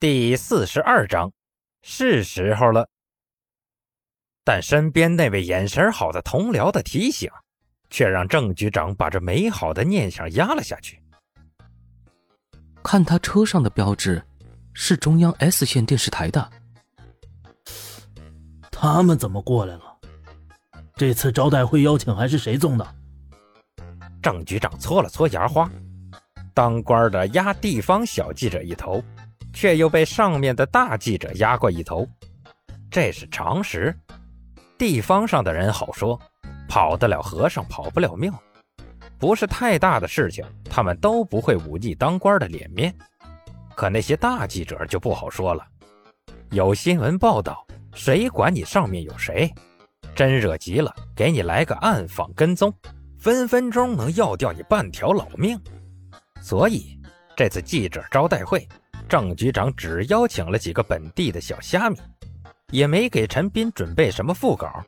第四十二章，是时候了。但身边那位眼神好的同僚的提醒，却让郑局长把这美好的念想压了下去。看他车上的标志，是中央 S 线电视台的。他们怎么过来了？这次招待会邀请函是谁送的？郑局长搓了搓牙花，当官的压地方小记者一头。却又被上面的大记者压过一头，这是常识。地方上的人好说，跑得了和尚跑不了庙，不是太大的事情，他们都不会忤逆当官的脸面。可那些大记者就不好说了，有新闻报道，谁管你上面有谁？真惹急了，给你来个暗访跟踪，分分钟能要掉你半条老命。所以这次记者招待会。郑局长只邀请了几个本地的小虾米，也没给陈斌准备什么副稿。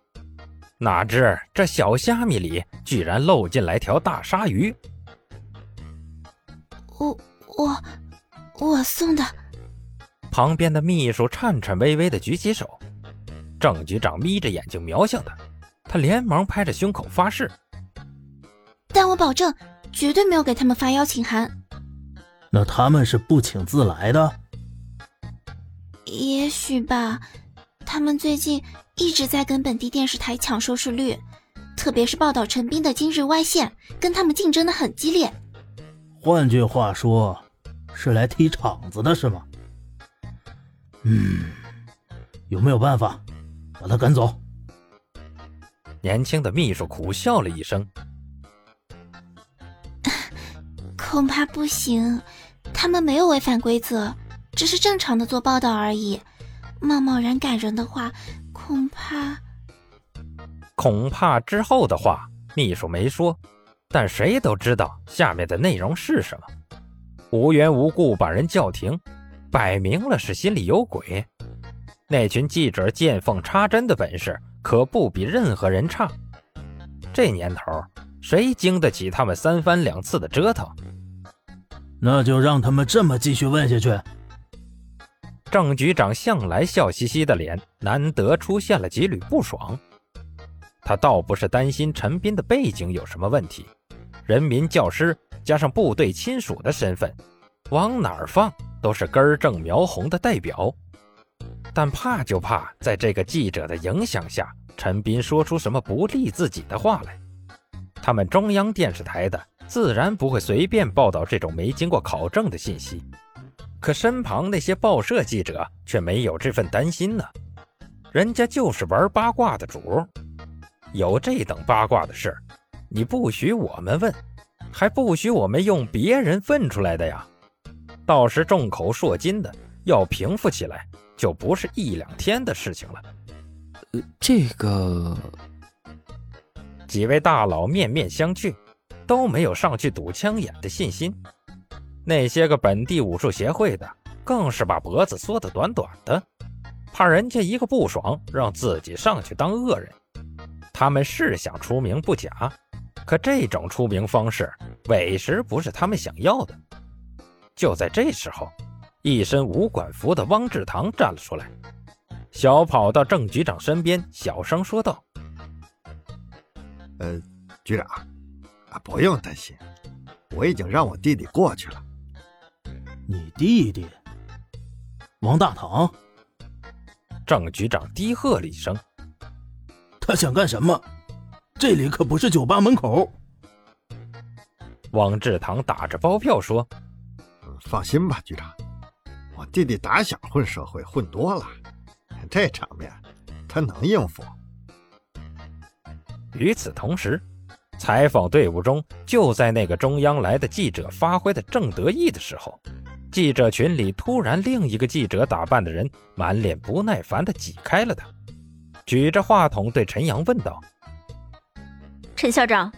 哪知这小虾米里居然漏进来条大鲨鱼。我我我送的。旁边的秘书颤颤巍巍的举起手。郑局长眯着眼睛瞄向他，他连忙拍着胸口发誓：“但我保证，绝对没有给他们发邀请函。”那他们是不请自来的？也许吧。他们最近一直在跟本地电视台抢收视率，特别是报道陈斌的今日外线，跟他们竞争的很激烈。换句话说，是来踢场子的是吗？嗯，有没有办法把他赶走？年轻的秘书苦笑了一声，恐怕不行。他们没有违反规则，只是正常的做报道而已。贸贸然赶人的话，恐怕……恐怕之后的话，秘书没说，但谁都知道下面的内容是什么。无缘无故把人叫停，摆明了是心里有鬼。那群记者见缝插针的本事，可不比任何人差。这年头，谁经得起他们三番两次的折腾？那就让他们这么继续问下去。郑局长向来笑嘻嘻的脸，难得出现了几缕不爽。他倒不是担心陈斌的背景有什么问题，人民教师加上部队亲属的身份，往哪儿放都是根正苗红的代表。但怕就怕在这个记者的影响下，陈斌说出什么不利自己的话来。他们中央电视台的。自然不会随便报道这种没经过考证的信息，可身旁那些报社记者却没有这份担心呢。人家就是玩八卦的主，有这等八卦的事，你不许我们问，还不许我们用别人问出来的呀。到时众口铄金的要平复起来，就不是一两天的事情了。呃，这个几位大佬面面相觑。都没有上去堵枪眼的信心，那些个本地武术协会的更是把脖子缩得短短的，怕人家一个不爽让自己上去当恶人。他们是想出名不假，可这种出名方式委实不是他们想要的。就在这时候，一身武馆服的汪志堂站了出来，小跑到郑局长身边，小声说道：“呃，局长。”啊，不用担心，我已经让我弟弟过去了。你弟弟，王大堂。郑局长低喝了一声：“他想干什么？这里可不是酒吧门口。”王志堂打着包票说：“放心吧，局长，我弟弟打小混社会混多了，这场面他能应付。”与此同时。采访队伍中，就在那个中央来的记者发挥的正得意的时候，记者群里突然另一个记者打扮的人满脸不耐烦地挤开了他，举着话筒对陈阳问道：“陈校长，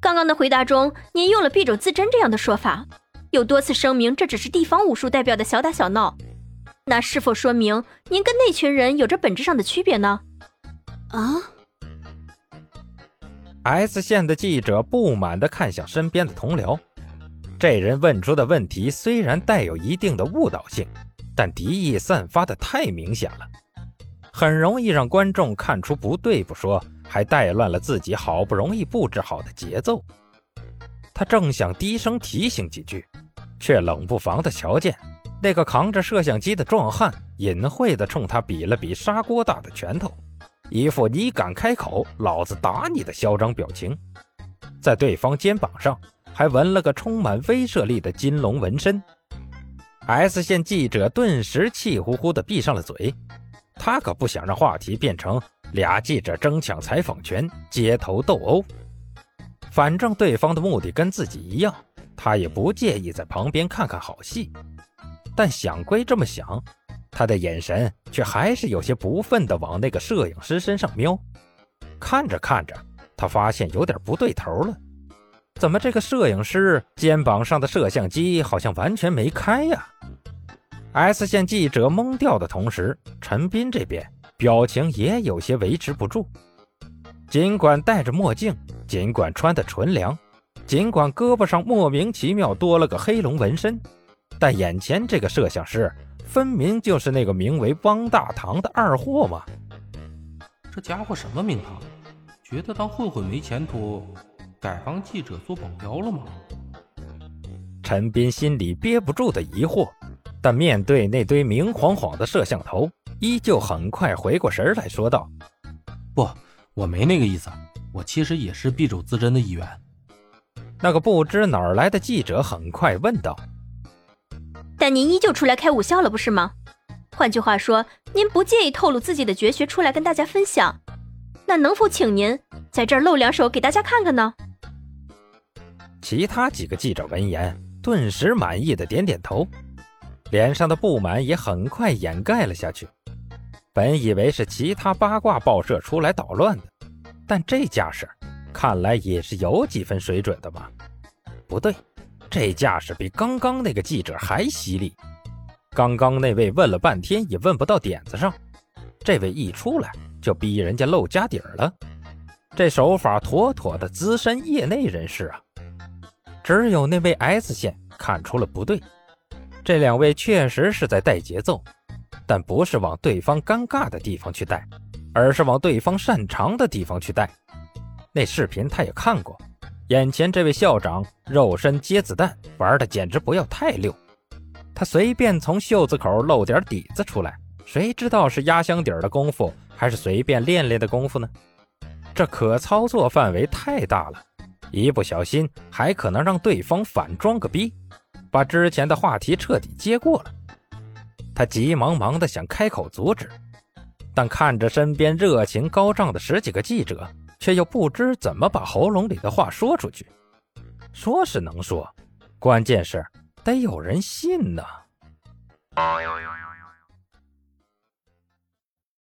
刚刚的回答中，您用了‘敝帚自珍’这样的说法，有多次声明这只是地方武术代表的小打小闹，那是否说明您跟那群人有着本质上的区别呢？”啊？S 线的记者不满地看向身边的同僚，这人问出的问题虽然带有一定的误导性，但敌意散发的太明显了，很容易让观众看出不对不说，还带乱了自己好不容易布置好的节奏。他正想低声提醒几句，却冷不防地瞧见那个扛着摄像机的壮汉隐晦地冲他比了比砂锅大的拳头，一副你敢开口，老子打你的嚣张表情。在对方肩膀上还纹了个充满威慑力的金龙纹身。S 线记者顿时气呼呼地闭上了嘴，他可不想让话题变成俩记者争抢采访权、街头斗殴。反正对方的目的跟自己一样，他也不介意在旁边看看好戏。但想归这么想，他的眼神却还是有些不忿地往那个摄影师身上瞄。看着看着，他发现有点不对头了。怎么这个摄影师肩膀上的摄像机好像完全没开呀？S 线记者懵掉的同时，陈斌这边表情也有些维持不住。尽管戴着墨镜，尽管穿的纯良，尽管胳膊上莫名其妙多了个黑龙纹身，但眼前这个摄像师分明就是那个名为汪大堂的二货嘛！这家伙什么名堂？觉得当混混没前途？改帮记者做保镖了吗？陈斌心里憋不住的疑惑，但面对那堆明晃晃的摄像头，依旧很快回过神来说道：“不，我没那个意思，我其实也是敝帚自珍的一员。”那个不知哪儿来的记者很快问道：“但您依旧出来开武校了，不是吗？换句话说，您不介意透露自己的绝学出来跟大家分享？那能否请您在这儿露两手给大家看看呢？”其他几个记者闻言，顿时满意的点点头，脸上的不满也很快掩盖了下去。本以为是其他八卦报社出来捣乱的，但这架势看来也是有几分水准的嘛。不对，这架势比刚刚那个记者还犀利。刚刚那位问了半天也问不到点子上，这位一出来就逼人家露家底儿了。这手法妥妥的资深业内人士啊！只有那位 S 线看出了不对，这两位确实是在带节奏，但不是往对方尴尬的地方去带，而是往对方擅长的地方去带。那视频他也看过，眼前这位校长肉身接子弹玩的简直不要太溜，他随便从袖子口露点底子出来，谁知道是压箱底儿的功夫，还是随便练练的功夫呢？这可操作范围太大了。一不小心还可能让对方反装个逼，把之前的话题彻底接过了。他急忙忙的想开口阻止，但看着身边热情高涨的十几个记者，却又不知怎么把喉咙里的话说出去。说是能说，关键是得有人信呢。